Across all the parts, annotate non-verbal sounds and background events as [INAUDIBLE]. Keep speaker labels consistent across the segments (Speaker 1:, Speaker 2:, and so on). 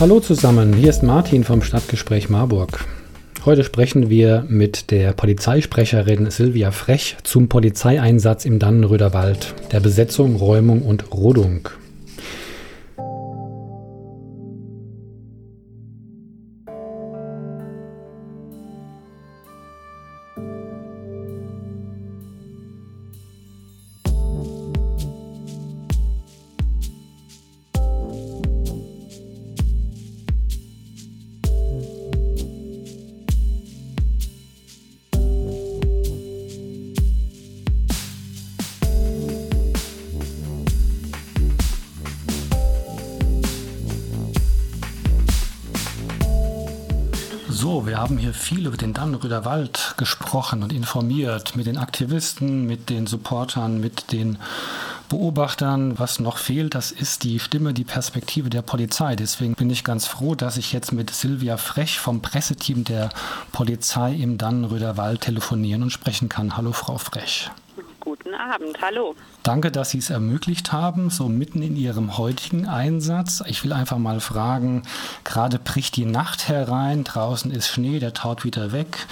Speaker 1: Hallo zusammen, hier ist Martin vom Stadtgespräch Marburg. Heute sprechen wir mit der Polizeisprecherin Silvia Frech zum Polizeieinsatz im Dannenröder Wald, der Besetzung, Räumung und Rodung. Wir haben hier viel über den Dannenröder Wald gesprochen und informiert mit den Aktivisten, mit den Supportern, mit den Beobachtern. Was noch fehlt, das ist die Stimme, die Perspektive der Polizei. Deswegen bin ich ganz froh, dass ich jetzt mit Silvia Frech vom Presseteam der Polizei im Dannenröder Wald telefonieren und sprechen kann. Hallo, Frau Frech.
Speaker 2: Abend, hallo.
Speaker 1: Danke, dass Sie es ermöglicht haben, so mitten in Ihrem heutigen Einsatz. Ich will einfach mal fragen, gerade bricht die Nacht herein, draußen ist Schnee, der taut wieder weg.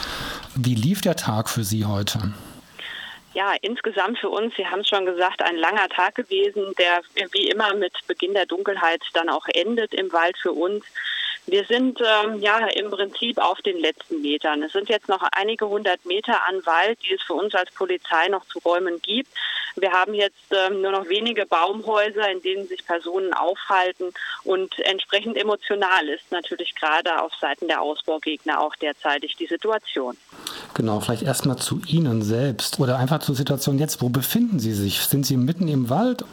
Speaker 1: Wie lief der Tag für Sie heute?
Speaker 2: Ja, insgesamt für uns, Sie haben es schon gesagt, ein langer Tag gewesen, der wie immer mit Beginn der Dunkelheit dann auch endet im Wald für uns. Wir sind ähm, ja im Prinzip auf den letzten Metern. Es sind jetzt noch einige hundert Meter an Wald, die es für uns als Polizei noch zu räumen gibt. Wir haben jetzt ähm, nur noch wenige Baumhäuser, in denen sich Personen aufhalten und entsprechend emotional ist natürlich gerade auf Seiten der Ausbaugegner auch derzeitig die Situation.
Speaker 1: Genau, vielleicht erstmal zu Ihnen selbst oder einfach zur Situation jetzt. Wo befinden Sie sich? Sind Sie mitten im Wald?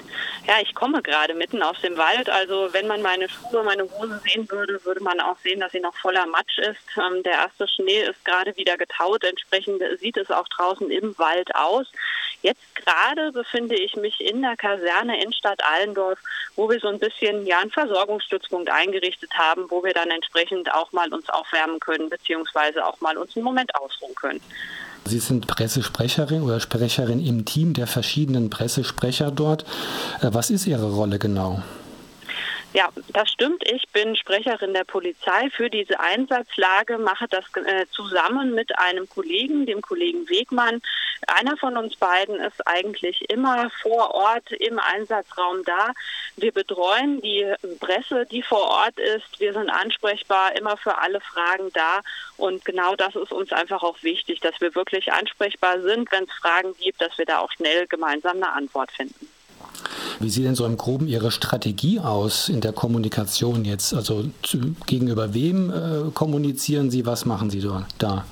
Speaker 2: Ja, ich komme gerade mitten aus dem Wald. Also wenn man meine Schuhe, meine Hose sehen würde, würde man auch sehen, dass sie noch voller Matsch ist. Ähm, der erste Schnee ist gerade wieder getaut. Entsprechend sieht es auch draußen im Wald aus. Jetzt gerade befinde ich mich in der Kaserne in Stadt Allendorf, wo wir so ein bisschen ja einen Versorgungsstützpunkt eingerichtet haben, wo wir dann entsprechend auch mal uns aufwärmen können, beziehungsweise auch mal uns einen Moment ausruhen können.
Speaker 1: Sie sind Pressesprecherin oder Sprecherin im Team der verschiedenen Pressesprecher dort. Äh, was ist Ihre Rolle genau?
Speaker 2: Ja, das stimmt. Ich bin Sprecherin der Polizei für diese Einsatzlage, mache das äh, zusammen mit einem Kollegen, dem Kollegen Wegmann. Einer von uns beiden ist eigentlich immer vor Ort im Einsatzraum da. Wir betreuen die Presse, die vor Ort ist. Wir sind ansprechbar, immer für alle Fragen da. Und genau das ist uns einfach auch wichtig, dass wir wirklich ansprechbar sind, wenn es Fragen gibt, dass wir da auch schnell gemeinsam eine Antwort finden.
Speaker 1: Wie sieht denn so im Groben Ihre Strategie aus in der Kommunikation jetzt? Also zu, gegenüber wem äh, kommunizieren Sie? Was machen Sie da?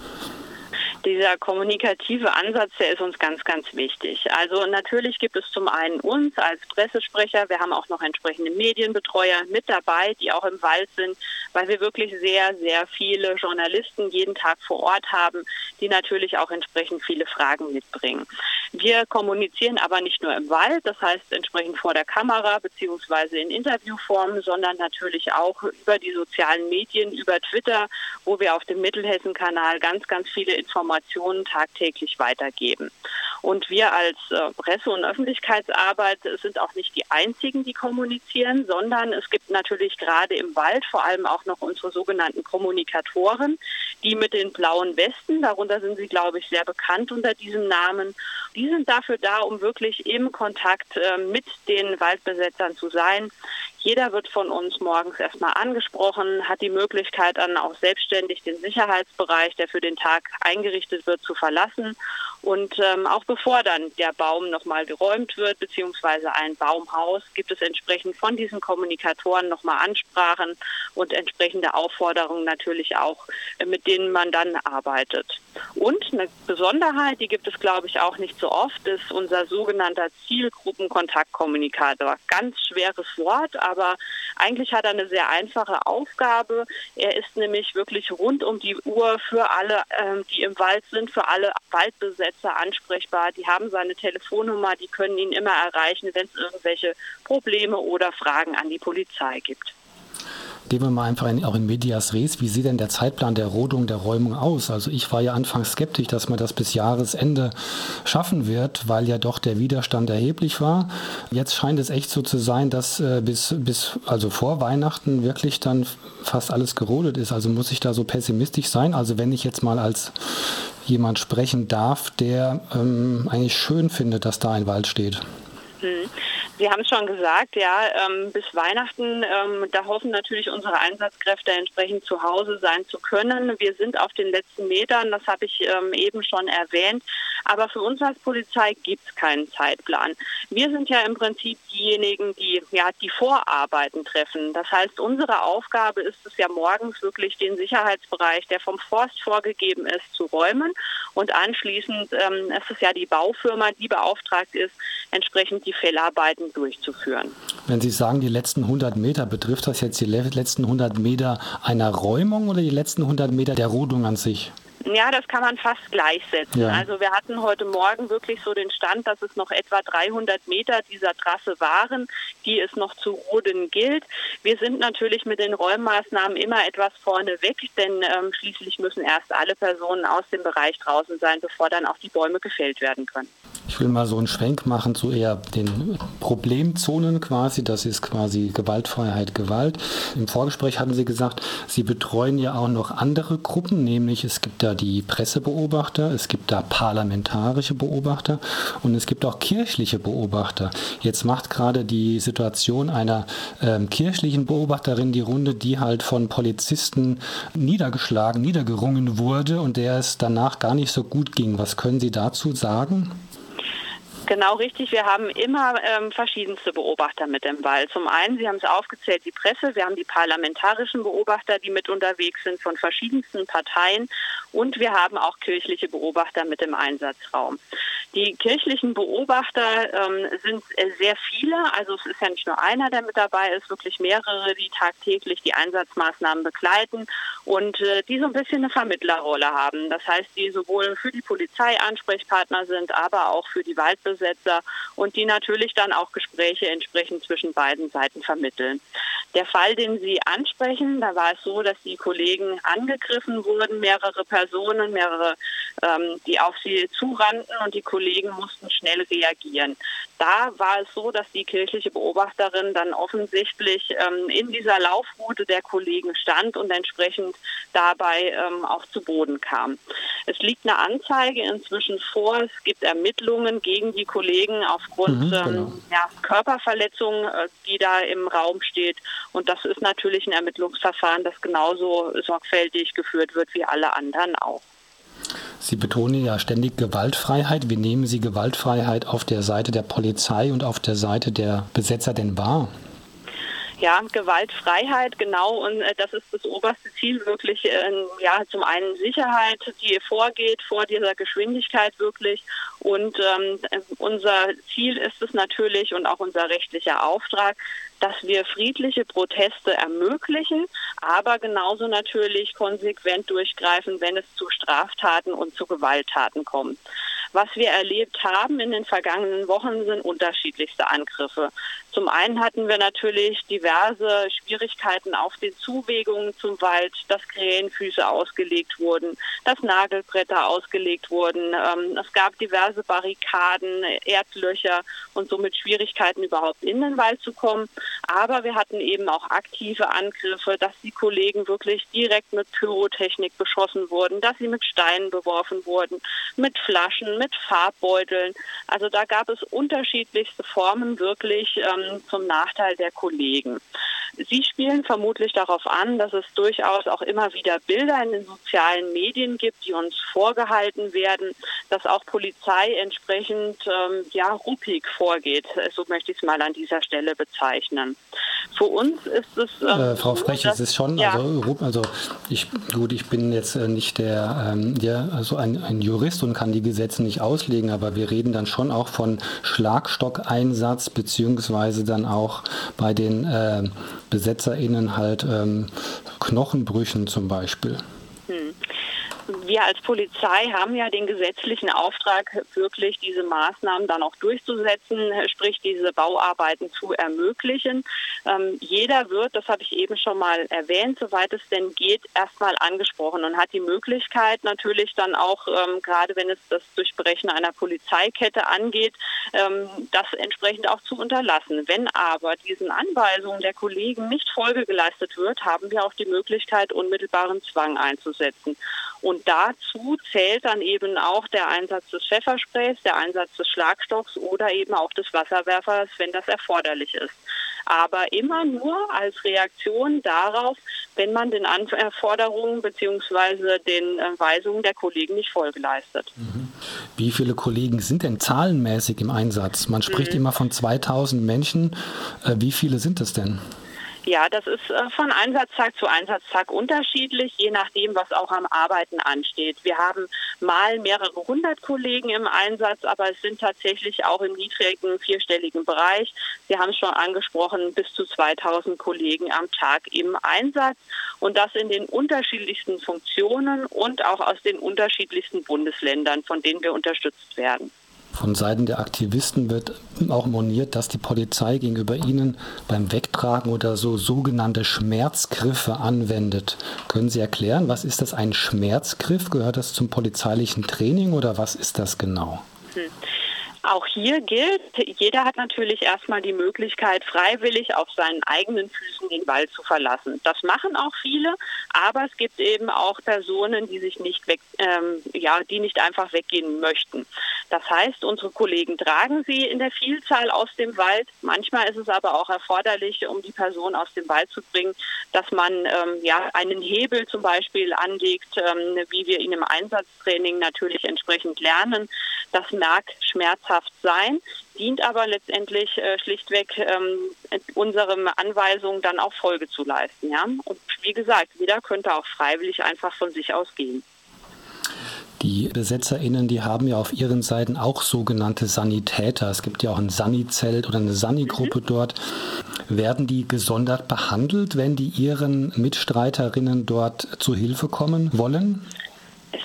Speaker 2: dieser kommunikative Ansatz, der ist uns ganz, ganz wichtig. Also natürlich gibt es zum einen uns als Pressesprecher, wir haben auch noch entsprechende Medienbetreuer mit dabei, die auch im Wald sind, weil wir wirklich sehr, sehr viele Journalisten jeden Tag vor Ort haben, die natürlich auch entsprechend viele Fragen mitbringen. Wir kommunizieren aber nicht nur im Wald, das heißt entsprechend vor der Kamera beziehungsweise in Interviewformen, sondern natürlich auch über die sozialen Medien, über Twitter, wo wir auf dem Mittelhessen-Kanal ganz, ganz viele Informationen tagtäglich weitergeben. Und wir als äh, Presse- und Öffentlichkeitsarbeit sind auch nicht die einzigen, die kommunizieren, sondern es gibt natürlich gerade im Wald vor allem auch noch unsere sogenannten Kommunikatoren, die mit den blauen Westen, darunter sind sie, glaube ich, sehr bekannt unter diesem Namen, die sind dafür da, um wirklich im Kontakt äh, mit den Waldbesetzern zu sein. Jeder wird von uns morgens erstmal angesprochen, hat die Möglichkeit dann auch selbstständig den Sicherheitsbereich, der für den Tag eingerichtet wird, zu verlassen. Und ähm, auch bevor dann der Baum nochmal geräumt wird, beziehungsweise ein Baumhaus, gibt es entsprechend von diesen Kommunikatoren nochmal Ansprachen und entsprechende Aufforderungen natürlich auch, äh, mit denen man dann arbeitet. Und eine Besonderheit, die gibt es, glaube ich, auch nicht so oft, ist unser sogenannter Zielgruppenkontaktkommunikator. Ganz schweres Wort, aber eigentlich hat er eine sehr einfache Aufgabe. Er ist nämlich wirklich rund um die Uhr für alle, ähm, die im Wald sind, für alle Waldbesetzer ansprechbar. Die haben seine Telefonnummer, die können ihn immer erreichen, wenn es irgendwelche Probleme oder Fragen an die Polizei gibt.
Speaker 1: Gehen wir mal einfach in, auch in Medias Res. Wie sieht denn der Zeitplan der Rodung, der Räumung aus? Also ich war ja anfangs skeptisch, dass man das bis Jahresende schaffen wird, weil ja doch der Widerstand erheblich war. Jetzt scheint es echt so zu sein, dass äh, bis, bis also vor Weihnachten wirklich dann fast alles gerodet ist. Also muss ich da so pessimistisch sein? Also wenn ich jetzt mal als jemand sprechen darf, der ähm, eigentlich schön findet, dass da ein Wald steht.
Speaker 2: Mhm. Sie haben es schon gesagt, ja, ähm, bis Weihnachten, ähm, da hoffen natürlich unsere Einsatzkräfte entsprechend zu Hause sein zu können. Wir sind auf den letzten Metern, das habe ich ähm, eben schon erwähnt. Aber für uns als Polizei gibt es keinen Zeitplan. Wir sind ja im Prinzip diejenigen, die ja die Vorarbeiten treffen. Das heißt, unsere Aufgabe ist es ja morgens wirklich den Sicherheitsbereich, der vom Forst vorgegeben ist, zu räumen. Und anschließend ähm, ist es ja die Baufirma, die beauftragt ist, entsprechend die Fellarbeiten durchzuführen.
Speaker 1: Wenn Sie sagen, die letzten 100 Meter, betrifft das jetzt die letzten 100 Meter einer Räumung oder die letzten 100 Meter der Rodung an sich?
Speaker 2: Ja, das kann man fast gleichsetzen. Ja. Also wir hatten heute Morgen wirklich so den Stand, dass es noch etwa 300 Meter dieser Trasse waren, die es noch zu roden gilt. Wir sind natürlich mit den Räummaßnahmen immer etwas vorne weg, denn ähm, schließlich müssen erst alle Personen aus dem Bereich draußen sein, bevor dann auch die Bäume gefällt werden können.
Speaker 1: Ich will mal so einen Schwenk machen zu eher den Problemzonen quasi. Das ist quasi Gewaltfreiheit, Gewalt. Im Vorgespräch hatten Sie gesagt, Sie betreuen ja auch noch andere Gruppen, nämlich es gibt da die Pressebeobachter, es gibt da parlamentarische Beobachter und es gibt auch kirchliche Beobachter. Jetzt macht gerade die Situation einer ähm, kirchlichen Beobachterin die Runde, die halt von Polizisten niedergeschlagen, niedergerungen wurde und der es danach gar nicht so gut ging. Was können Sie dazu sagen?
Speaker 2: Genau richtig. Wir haben immer ähm, verschiedenste Beobachter mit im Wald. Zum einen, Sie haben es aufgezählt, die Presse. Wir haben die parlamentarischen Beobachter, die mit unterwegs sind von verschiedensten Parteien. Und wir haben auch kirchliche Beobachter mit im Einsatzraum. Die kirchlichen Beobachter ähm, sind sehr viele. Also es ist ja nicht nur einer, der mit dabei ist, wirklich mehrere, die tagtäglich die Einsatzmaßnahmen begleiten und äh, die so ein bisschen eine Vermittlerrolle haben. Das heißt, die sowohl für die Polizei Ansprechpartner sind, aber auch für die Waldbesetzer und die natürlich dann auch Gespräche entsprechend zwischen beiden Seiten vermitteln. Der Fall, den Sie ansprechen, da war es so, dass die Kollegen angegriffen wurden, mehrere Personen, mehrere, ähm, die auf sie zurannten und die Kollegen mussten schnell reagieren. Da war es so, dass die kirchliche Beobachterin dann offensichtlich ähm, in dieser Laufroute der Kollegen stand und entsprechend dabei ähm, auch zu Boden kam. Es liegt eine Anzeige inzwischen vor. Es gibt Ermittlungen gegen die Kollegen aufgrund mhm, genau. ähm, ja, Körperverletzung, äh, die da im Raum steht. Und das ist natürlich ein Ermittlungsverfahren, das genauso sorgfältig geführt wird wie alle anderen auch.
Speaker 1: Sie betonen ja ständig Gewaltfreiheit. Wie nehmen Sie Gewaltfreiheit auf der Seite der Polizei und auf der Seite der Besetzer denn wahr?
Speaker 2: Ja, Gewaltfreiheit, genau. Und äh, das ist das oberste Ziel, wirklich, äh, ja, zum einen Sicherheit, die vorgeht vor dieser Geschwindigkeit wirklich. Und ähm, unser Ziel ist es natürlich und auch unser rechtlicher Auftrag, dass wir friedliche Proteste ermöglichen, aber genauso natürlich konsequent durchgreifen, wenn es zu Straftaten und zu Gewalttaten kommt. Was wir erlebt haben in den vergangenen Wochen sind unterschiedlichste Angriffe. Zum einen hatten wir natürlich diverse Schwierigkeiten auf den Zuwegungen zum Wald, dass Krähenfüße ausgelegt wurden, dass Nagelbretter ausgelegt wurden. Ähm, es gab diverse Barrikaden, Erdlöcher und somit Schwierigkeiten überhaupt in den Wald zu kommen. Aber wir hatten eben auch aktive Angriffe, dass die Kollegen wirklich direkt mit Pyrotechnik beschossen wurden, dass sie mit Steinen beworfen wurden, mit Flaschen, mit Farbbeuteln. Also da gab es unterschiedlichste Formen wirklich ähm, zum Nachteil der Kollegen. Sie spielen vermutlich darauf an, dass es durchaus auch immer wieder Bilder in den sozialen Medien gibt, die uns vorgehalten werden, dass auch Polizei entsprechend ähm, ja ruppig vorgeht. So möchte ich es mal an dieser Stelle bezeichnen. Für uns ist es
Speaker 1: ähm, äh, Frau Frech, es ist schon ja. also, also ich gut, ich bin jetzt äh, nicht der ähm, der also ein, ein Jurist und kann die Gesetze nicht nicht auslegen, aber wir reden dann schon auch von Schlagstockeinsatz, beziehungsweise dann auch bei den äh, BesetzerInnen halt ähm, Knochenbrüchen zum Beispiel.
Speaker 2: Wir als Polizei haben ja den gesetzlichen Auftrag, wirklich diese Maßnahmen dann auch durchzusetzen, sprich diese Bauarbeiten zu ermöglichen. Ähm, jeder wird, das habe ich eben schon mal erwähnt, soweit es denn geht, erstmal angesprochen und hat die Möglichkeit natürlich dann auch, ähm, gerade wenn es das Durchbrechen einer Polizeikette angeht, ähm, das entsprechend auch zu unterlassen. Wenn aber diesen Anweisungen der Kollegen nicht Folge geleistet wird, haben wir auch die Möglichkeit, unmittelbaren Zwang einzusetzen. Und dazu zählt dann eben auch der Einsatz des Pfeffersprays, der Einsatz des Schlagstocks oder eben auch des Wasserwerfers, wenn das erforderlich ist. Aber immer nur als Reaktion darauf, wenn man den Anforderungen bzw. den äh, Weisungen der Kollegen nicht Folge leistet. Mhm.
Speaker 1: Wie viele Kollegen sind denn zahlenmäßig im Einsatz? Man spricht mhm. immer von 2000 Menschen. Äh, wie viele sind es denn?
Speaker 2: Ja, das ist äh, von Einsatztag zu Einsatztag unterschiedlich, je nachdem, was auch am Arbeiten ansteht. Wir haben mal mehrere hundert Kollegen im Einsatz, aber es sind tatsächlich auch im niedrigen vierstelligen Bereich. Sie haben es schon angesprochen, bis zu 2000 Kollegen am Tag im Einsatz und das in den unterschiedlichsten Funktionen und auch aus den unterschiedlichsten Bundesländern, von denen wir unterstützt werden.
Speaker 1: Von Seiten der Aktivisten wird auch moniert, dass die Polizei gegenüber ihnen beim Wegtragen oder so sogenannte Schmerzgriffe anwendet. Können Sie erklären, was ist das ein Schmerzgriff? Gehört das zum polizeilichen Training oder was ist das genau? Hm.
Speaker 2: Auch hier gilt, jeder hat natürlich erstmal die Möglichkeit, freiwillig auf seinen eigenen Füßen den Wald zu verlassen. Das machen auch viele, aber es gibt eben auch Personen, die sich nicht weg, ähm, ja, die nicht einfach weggehen möchten. Das heißt, unsere Kollegen tragen sie in der Vielzahl aus dem Wald. Manchmal ist es aber auch erforderlich, um die Person aus dem Wald zu bringen, dass man ähm, ja einen Hebel zum Beispiel anlegt, ähm, wie wir ihn im Einsatztraining natürlich entsprechend lernen. Das mag schmerzhaft sein, dient aber letztendlich äh, schlichtweg ähm, unseren Anweisungen dann auch Folge zu leisten. Ja? Und wie gesagt, jeder könnte auch freiwillig einfach von sich aus gehen.
Speaker 1: Die BesetzerInnen, die haben ja auf ihren Seiten auch sogenannte Sanitäter. Es gibt ja auch ein Sani-Zelt oder eine Sani-Gruppe mhm. dort. Werden die gesondert behandelt, wenn die ihren Mitstreiterinnen dort zu Hilfe kommen wollen?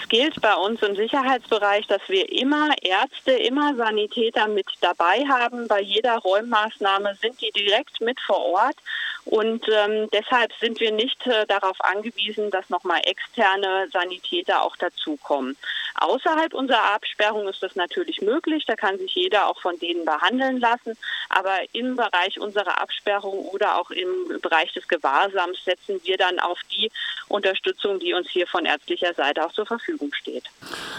Speaker 2: Gilt bei uns im Sicherheitsbereich, dass wir immer Ärzte, immer Sanitäter mit dabei haben. Bei jeder Räummaßnahme sind die direkt mit vor Ort. Und ähm, deshalb sind wir nicht äh, darauf angewiesen, dass nochmal externe Sanitäter auch dazukommen. Außerhalb unserer Absperrung ist das natürlich möglich. Da kann sich jeder auch von denen behandeln lassen. Aber im Bereich unserer Absperrung oder auch im Bereich des Gewahrsams setzen wir dann auf die Unterstützung, die uns hier von ärztlicher Seite auch zur Verfügung steht.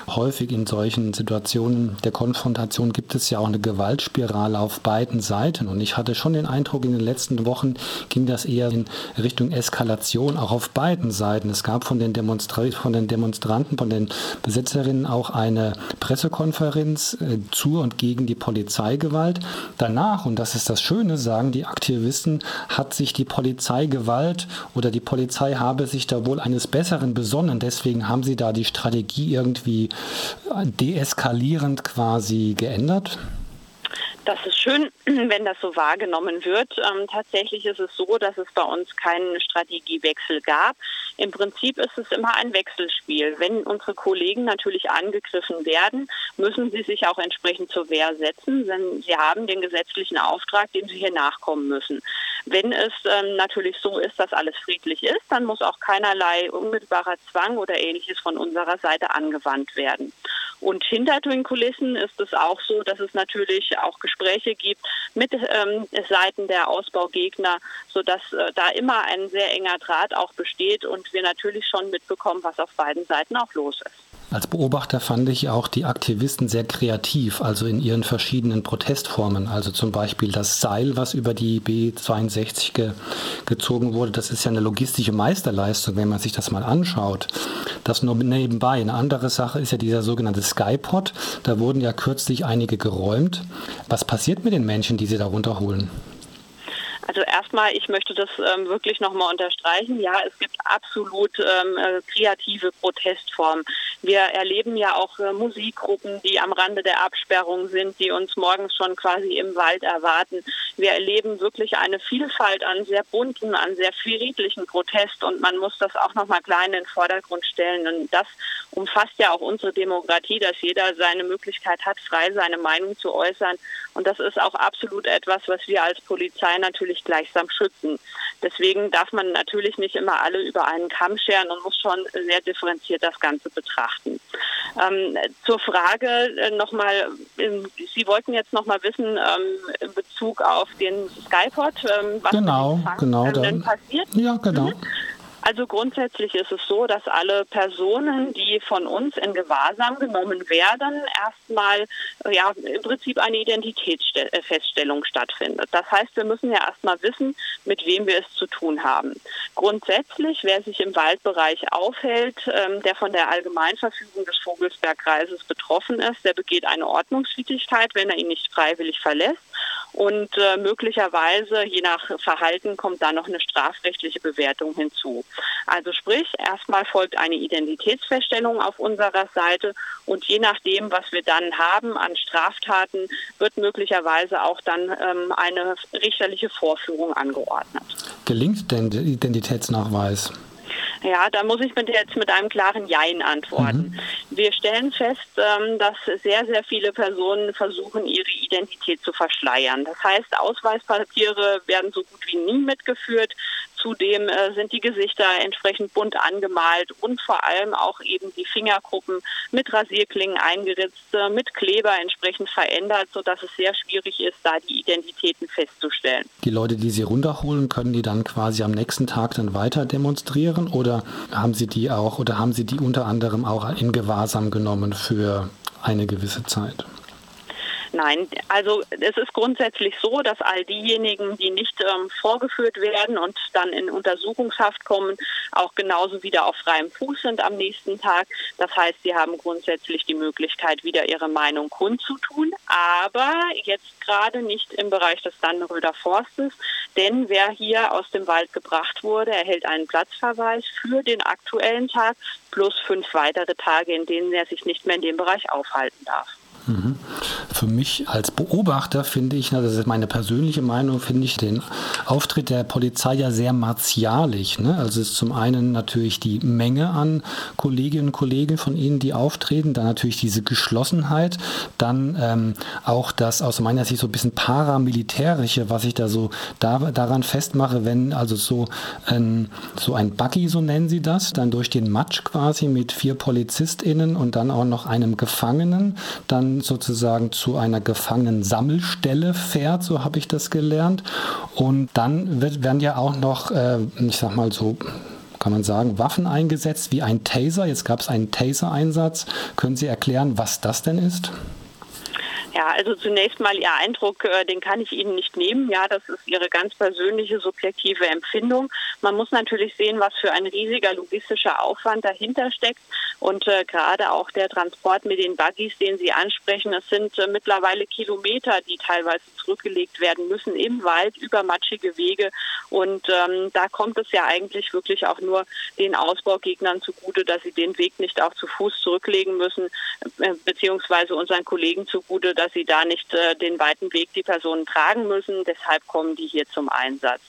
Speaker 1: Häufig in solchen Situationen der Konfrontation gibt es ja auch eine Gewaltspirale auf beiden Seiten. Und ich hatte schon den Eindruck, in den letzten Wochen ging das eher in Richtung Eskalation, auch auf beiden Seiten. Es gab von den, Demonstra von den Demonstranten, von den Besetzerinnen auch eine Pressekonferenz äh, zu und gegen die Polizeigewalt. Danach, und das ist das Schöne, sagen die Aktivisten, hat sich die Polizeigewalt oder die Polizei habe sich da wohl eines Besseren besonnen. Deswegen haben sie da die Strategie irgendwie deeskalierend quasi geändert.
Speaker 2: Das ist schön, [CLEARS THROAT] wenn das so wahrgenommen wird. Ähm, tatsächlich ist es so, dass es bei uns keinen Strategiewechsel gab. Im Prinzip ist es immer ein Wechselspiel. Wenn unsere Kollegen natürlich angegriffen werden, müssen sie sich auch entsprechend zur Wehr setzen, denn sie haben den gesetzlichen Auftrag, dem sie hier nachkommen müssen. Wenn es ähm, natürlich so ist, dass alles friedlich ist, dann muss auch keinerlei unmittelbarer Zwang oder ähnliches von unserer Seite angewandt werden. Und hinter den Kulissen ist es auch so, dass es natürlich auch Gespräche gibt mit ähm, Seiten der Ausbaugegner, sodass äh, da immer ein sehr enger Draht auch besteht und wir natürlich schon mitbekommen, was auf beiden Seiten auch los ist.
Speaker 1: Als Beobachter fand ich auch die Aktivisten sehr kreativ, also in ihren verschiedenen Protestformen. Also zum Beispiel das Seil, was über die B62 ge gezogen wurde, das ist ja eine logistische Meisterleistung, wenn man sich das mal anschaut. Das nur nebenbei. Eine andere Sache ist ja dieser sogenannte Skypod. Da wurden ja kürzlich einige geräumt. Was passiert mit den Menschen, die sie da runterholen?
Speaker 2: Also erstmal, ich möchte das ähm, wirklich nochmal unterstreichen. Ja, es gibt absolut ähm, äh, kreative Protestformen. Wir erleben ja auch äh, Musikgruppen, die am Rande der Absperrung sind, die uns morgens schon quasi im Wald erwarten. Wir erleben wirklich eine Vielfalt an sehr bunten, an sehr friedlichen Protest und man muss das auch nochmal klar in den Vordergrund stellen. Und das umfasst ja auch unsere Demokratie, dass jeder seine Möglichkeit hat, frei seine Meinung zu äußern. Und das ist auch absolut etwas, was wir als Polizei natürlich gleichsam schützen. Deswegen darf man natürlich nicht immer alle über einen Kamm scheren und muss schon sehr differenziert das Ganze betrachten. Ähm, zur Frage äh, nochmal, ähm, Sie wollten jetzt nochmal wissen ähm, in Bezug auf den Skypod,
Speaker 1: ähm, was genau, genau,
Speaker 2: denn passiert.
Speaker 1: Ja, genau. Mhm.
Speaker 2: Also grundsätzlich ist es so, dass alle Personen, die von uns in Gewahrsam genommen werden, erstmal ja, im Prinzip eine Identitätsfeststellung stattfindet. Das heißt, wir müssen ja erstmal wissen, mit wem wir es zu tun haben. Grundsätzlich, wer sich im Waldbereich aufhält, ähm, der von der Allgemeinverfügung des Vogelsbergkreises betroffen ist, der begeht eine Ordnungswidrigkeit, wenn er ihn nicht freiwillig verlässt. Und äh, möglicherweise, je nach Verhalten, kommt da noch eine strafrechtliche Bewertung hinzu. Also sprich, erstmal folgt eine Identitätsfeststellung auf unserer Seite und je nachdem, was wir dann haben an Straftaten, wird möglicherweise auch dann ähm, eine richterliche Vorführung angeordnet.
Speaker 1: Gelingt denn der Identitätsnachweis?
Speaker 2: Ja, da muss ich mit jetzt mit einem klaren Jein antworten. Mhm. Wir stellen fest, ähm, dass sehr, sehr viele Personen versuchen, ihre Identität zu verschleiern. Das heißt, Ausweispapiere werden so gut wie nie mitgeführt. Zudem äh, sind die Gesichter entsprechend bunt angemalt und vor allem auch eben die Fingerkuppen mit Rasierklingen eingeritzt, äh, mit Kleber entsprechend verändert, sodass es sehr schwierig ist, da die Identitäten festzustellen.
Speaker 1: Die Leute, die sie runterholen, können die dann quasi am nächsten Tag dann weiter demonstrieren oder haben sie die auch oder haben sie die unter anderem auch in Gewahrsam genommen für eine gewisse Zeit?
Speaker 2: Nein, also es ist grundsätzlich so, dass all diejenigen, die nicht ähm, vorgeführt werden und dann in Untersuchungshaft kommen, auch genauso wieder auf freiem Fuß sind am nächsten Tag. Das heißt, sie haben grundsätzlich die Möglichkeit, wieder ihre Meinung kundzutun, aber jetzt gerade nicht im Bereich des Dannenröder Forstes, denn wer hier aus dem Wald gebracht wurde, erhält einen Platzverweis für den aktuellen Tag plus fünf weitere Tage, in denen er sich nicht mehr in dem Bereich aufhalten darf.
Speaker 1: Für mich als Beobachter finde ich, das ist meine persönliche Meinung, finde ich den Auftritt der Polizei ja sehr martialisch. Ne? Also es ist zum einen natürlich die Menge an Kolleginnen und Kollegen von Ihnen, die auftreten, dann natürlich diese Geschlossenheit, dann ähm, auch das aus meiner Sicht so ein bisschen paramilitärische, was ich da so da, daran festmache, wenn also so ein, so ein Buggy, so nennen Sie das, dann durch den Matsch quasi mit vier PolizistInnen und dann auch noch einem Gefangenen, dann sozusagen zu einer Gefangenensammelstelle fährt, so habe ich das gelernt. Und dann wird, werden ja auch noch, äh, ich sag mal so, kann man sagen, Waffen eingesetzt, wie ein Taser. Jetzt gab es einen Taser-Einsatz. Können Sie erklären, was das denn ist?
Speaker 2: Ja, also zunächst mal Ihr Eindruck, äh, den kann ich Ihnen nicht nehmen. Ja, das ist Ihre ganz persönliche, subjektive Empfindung. Man muss natürlich sehen, was für ein riesiger logistischer Aufwand dahinter steckt. Und äh, gerade auch der Transport mit den Buggies, den Sie ansprechen, es sind äh, mittlerweile Kilometer, die teilweise zurückgelegt werden müssen im Wald über matschige Wege. Und ähm, da kommt es ja eigentlich wirklich auch nur den Ausbaugegnern zugute, dass sie den Weg nicht auch zu Fuß zurücklegen müssen, äh, beziehungsweise unseren Kollegen zugute, dass sie da nicht äh, den weiten Weg die Personen tragen müssen. Deshalb kommen die hier zum Einsatz.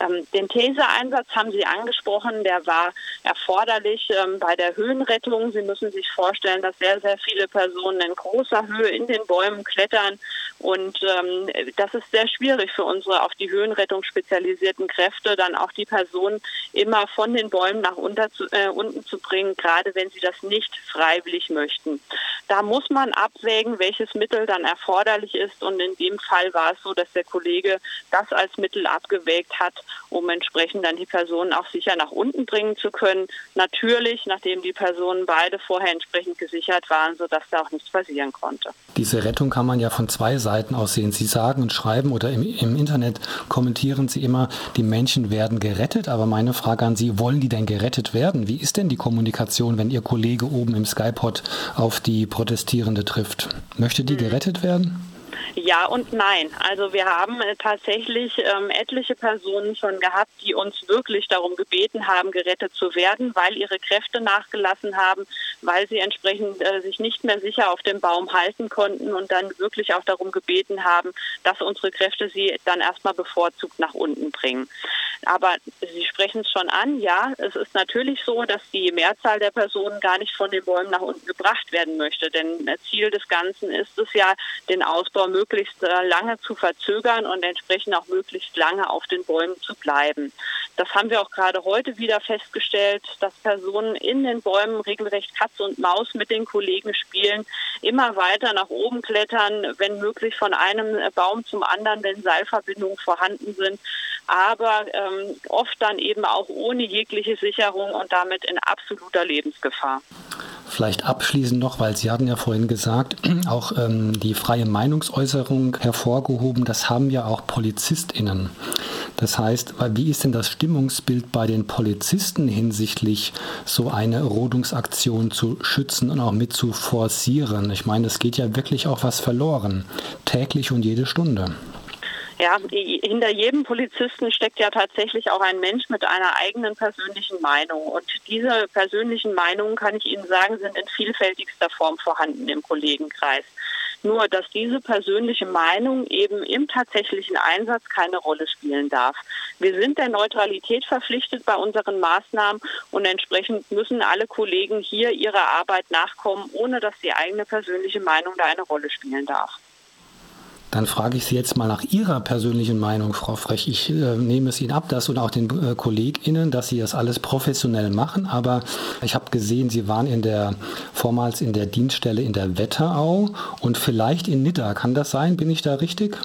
Speaker 2: Ähm, den Taser-Einsatz haben Sie angesprochen, der war erforderlich ähm, bei der Höhenrettung. Sie müssen sich vorstellen, dass sehr, sehr viele Personen in großer Höhe in den Bäumen klettern und ähm, das ist sehr schwierig für unsere auf die Höhenrettung spezialisierten Kräfte, dann auch die Personen immer von den Bäumen nach zu, äh, unten zu bringen, gerade wenn sie das nicht freiwillig möchten. Da muss man abwägen, welches Mittel dann erforderlich ist und in dem Fall war es so, dass der Kollege das als Mittel abgewägt hat, um entsprechend dann die Personen auch sicher nach unten bringen zu können. Natürlich, nachdem die Personen beide vorher entsprechend gesichert waren, sodass da auch nichts passieren konnte.
Speaker 1: Diese Rettung kann man ja von zwei Seiten aus sehen. Sie sagen und schreiben oder im, im Internet kommentieren Sie immer, die Menschen werden gerettet. Aber meine Frage an Sie, wollen die denn gerettet werden? Wie ist denn die Kommunikation, wenn Ihr Kollege oben im Skypod auf die Protestierende trifft? Möchte die mhm. gerettet werden?
Speaker 2: Ja und nein. Also wir haben äh, tatsächlich ähm, etliche Personen schon gehabt, die uns wirklich darum gebeten haben, gerettet zu werden, weil ihre Kräfte nachgelassen haben, weil sie entsprechend äh, sich nicht mehr sicher auf dem Baum halten konnten und dann wirklich auch darum gebeten haben, dass unsere Kräfte sie dann erstmal bevorzugt nach unten bringen. Aber Sie sprechen es schon an, ja, es ist natürlich so, dass die Mehrzahl der Personen gar nicht von den Bäumen nach unten gebracht werden möchte. Denn Ziel des Ganzen ist es ja, den Ausbau möglichst äh, lange zu verzögern und entsprechend auch möglichst lange auf den Bäumen zu bleiben. Das haben wir auch gerade heute wieder festgestellt, dass Personen in den Bäumen regelrecht Katz und Maus mit den Kollegen spielen, immer weiter nach oben klettern, wenn möglich von einem Baum zum anderen, wenn Seilverbindungen vorhanden sind, aber ähm, oft dann eben auch ohne jegliche Sicherung und damit in absoluter Lebensgefahr.
Speaker 1: Vielleicht abschließend noch, weil Sie hatten ja vorhin gesagt, [CLEARS THROAT] auch ähm, die freie Meinungsäußerung hervorgehoben, das haben ja auch PolizistInnen. Das heißt, wie ist denn das Stimmungsbild bei den Polizisten hinsichtlich so eine Rodungsaktion zu schützen und auch mit zu forcieren? Ich meine, es geht ja wirklich auch was verloren, täglich und jede Stunde.
Speaker 2: Ja, hinter jedem Polizisten steckt ja tatsächlich auch ein Mensch mit einer eigenen persönlichen Meinung. Und diese persönlichen Meinungen, kann ich Ihnen sagen, sind in vielfältigster Form vorhanden im Kollegenkreis. Nur, dass diese persönliche Meinung eben im tatsächlichen Einsatz keine Rolle spielen darf. Wir sind der Neutralität verpflichtet bei unseren Maßnahmen und entsprechend müssen alle Kollegen hier ihrer Arbeit nachkommen, ohne dass die eigene persönliche Meinung da eine Rolle spielen darf.
Speaker 1: Dann frage ich Sie jetzt mal nach Ihrer persönlichen Meinung, Frau Frech. Ich äh, nehme es Ihnen ab, dass und auch den äh, KollegInnen, dass Sie das alles professionell machen. Aber ich habe gesehen, Sie waren in der, vormals in der Dienststelle in der Wetterau und vielleicht in Nidda. Kann das sein? Bin ich da richtig?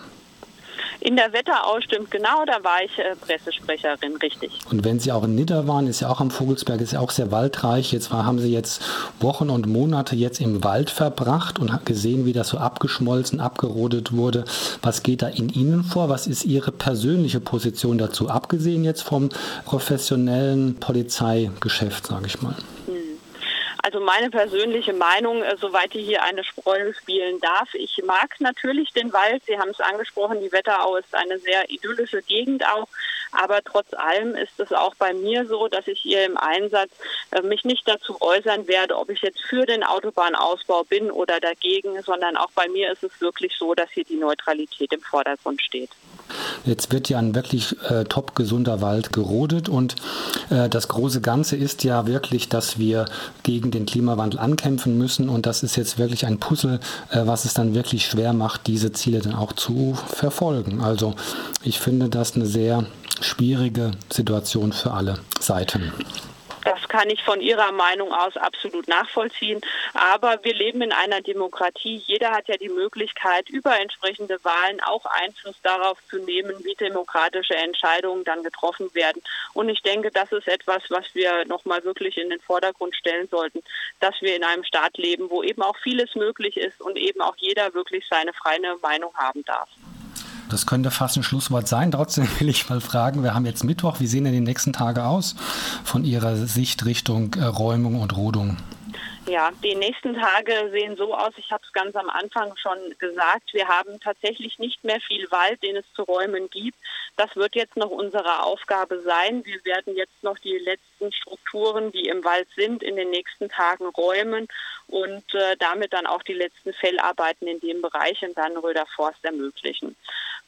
Speaker 2: In der Wetterau stimmt genau, da war ich äh, Pressesprecherin, richtig.
Speaker 1: Und wenn Sie auch in Nidda waren, ist ja auch am Vogelsberg, ist ja auch sehr waldreich. Jetzt war, haben Sie jetzt Wochen und Monate jetzt im Wald verbracht und gesehen, wie das so abgeschmolzen, abgerodet wurde. Was geht da in Ihnen vor? Was ist Ihre persönliche Position dazu, abgesehen jetzt vom professionellen Polizeigeschäft, sage ich mal?
Speaker 2: Also meine persönliche Meinung, äh, soweit ich hier eine Spreu spielen darf, ich mag natürlich den Wald. Sie haben es angesprochen, die Wetterau ist eine sehr idyllische Gegend auch. Aber trotz allem ist es auch bei mir so, dass ich hier im Einsatz äh, mich nicht dazu äußern werde, ob ich jetzt für den Autobahnausbau bin oder dagegen, sondern auch bei mir ist es wirklich so, dass hier die Neutralität im Vordergrund steht.
Speaker 1: Jetzt wird ja ein wirklich äh, top gesunder Wald gerodet und äh, das große Ganze ist ja wirklich, dass wir gegen den Klimawandel ankämpfen müssen und das ist jetzt wirklich ein Puzzle, äh, was es dann wirklich schwer macht, diese Ziele dann auch zu verfolgen. Also ich finde das eine sehr schwierige Situation für alle Seiten.
Speaker 2: Das kann ich von Ihrer Meinung aus absolut nachvollziehen. Aber wir leben in einer Demokratie. Jeder hat ja die Möglichkeit, über entsprechende Wahlen auch Einfluss darauf zu nehmen, wie demokratische Entscheidungen dann getroffen werden. Und ich denke, das ist etwas, was wir nochmal wirklich in den Vordergrund stellen sollten, dass wir in einem Staat leben, wo eben auch vieles möglich ist und eben auch jeder wirklich seine freie Meinung haben darf.
Speaker 1: Das könnte fast ein Schlusswort sein. Trotzdem [LAUGHS] will ich mal fragen, wir haben jetzt Mittwoch, wie sehen denn die nächsten Tage aus von Ihrer Sicht Richtung äh, Räumung und Rodung?
Speaker 2: Ja, die nächsten Tage sehen so aus, ich habe es ganz am Anfang schon gesagt, wir haben tatsächlich nicht mehr viel Wald, den es zu räumen gibt. Das wird jetzt noch unsere Aufgabe sein. Wir werden jetzt noch die letzten Strukturen, die im Wald sind, in den nächsten Tagen räumen und äh, damit dann auch die letzten Fellarbeiten in dem Bereich in Dannröder Forst ermöglichen.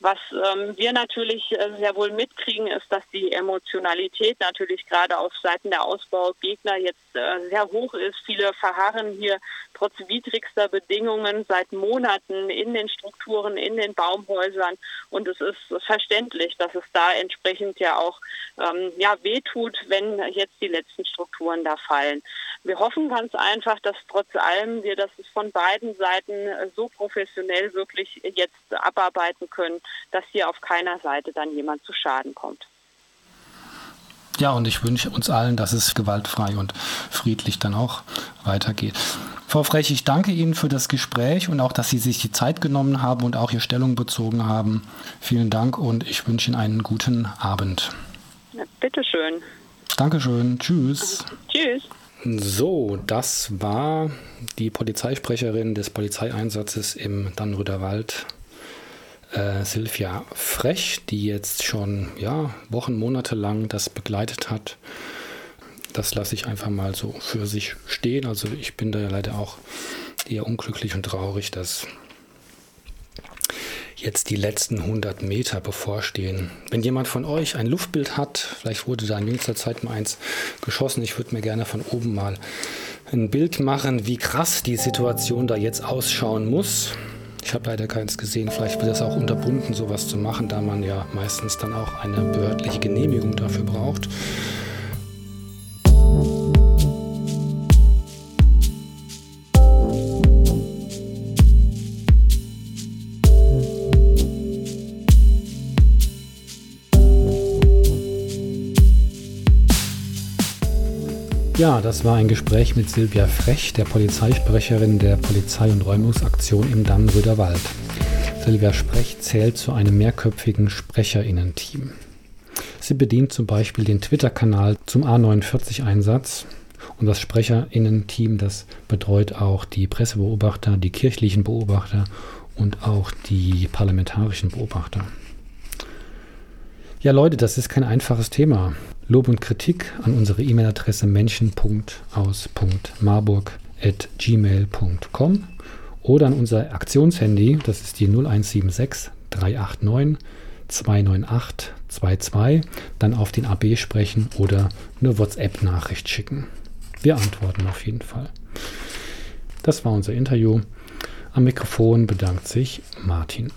Speaker 2: Was ähm, wir natürlich äh, sehr wohl mitkriegen, ist, dass die Emotionalität natürlich gerade auf Seiten der Ausbaugegner jetzt äh, sehr hoch ist. Viele verharren hier trotz widrigster Bedingungen seit Monaten in den Strukturen, in den Baumhäusern. Und es ist verständlich, dass es da entsprechend ja auch ähm, ja, wehtut, wenn jetzt die letzten Strukturen da fallen. Wir hoffen ganz einfach, dass trotz allem wir das von beiden Seiten so professionell wirklich jetzt abarbeiten können, dass hier auf keiner Seite dann jemand zu Schaden kommt.
Speaker 1: Ja, und ich wünsche uns allen, dass es gewaltfrei und friedlich dann auch weitergeht. Frau Frech, ich danke Ihnen für das Gespräch und auch, dass Sie sich die Zeit genommen haben und auch Ihre Stellung bezogen haben. Vielen Dank und ich wünsche Ihnen einen guten Abend.
Speaker 2: Ja, bitteschön.
Speaker 1: Dankeschön. Tschüss.
Speaker 2: Tschüss.
Speaker 1: So, das war die Polizeisprecherin des Polizeieinsatzes im Dannröder Wald äh, Silvia Frech, die jetzt schon ja, Wochen, Monate lang das begleitet hat. Das lasse ich einfach mal so für sich stehen. Also ich bin da ja leider auch eher unglücklich und traurig, dass jetzt die letzten 100 Meter bevorstehen. Wenn jemand von euch ein Luftbild hat, vielleicht wurde da in jüngster Zeit mal eins geschossen, ich würde mir gerne von oben mal ein Bild machen, wie krass die Situation da jetzt ausschauen muss. Ich habe leider keins gesehen. Vielleicht wird das auch unterbunden, sowas zu machen, da man ja meistens dann auch eine behördliche Genehmigung dafür braucht. Ja, das war ein Gespräch mit Silvia Frech, der Polizeisprecherin der Polizei- und Räumungsaktion im Dannenröder Wald. Silvia Sprech zählt zu einem mehrköpfigen Sprecherinnen-Team. Sie bedient zum Beispiel den Twitter-Kanal zum A49-Einsatz und das Sprecherinnen-Team, das betreut auch die Pressebeobachter, die kirchlichen Beobachter und auch die parlamentarischen Beobachter. Ja, Leute, das ist kein einfaches Thema. Lob und Kritik an unsere E-Mail-Adresse menschen.aus.marburg.gmail.com oder an unser Aktionshandy, das ist die 0176 389 298 22, dann auf den AB sprechen oder eine WhatsApp-Nachricht schicken. Wir antworten auf jeden Fall. Das war unser Interview. Am Mikrofon bedankt sich Martin.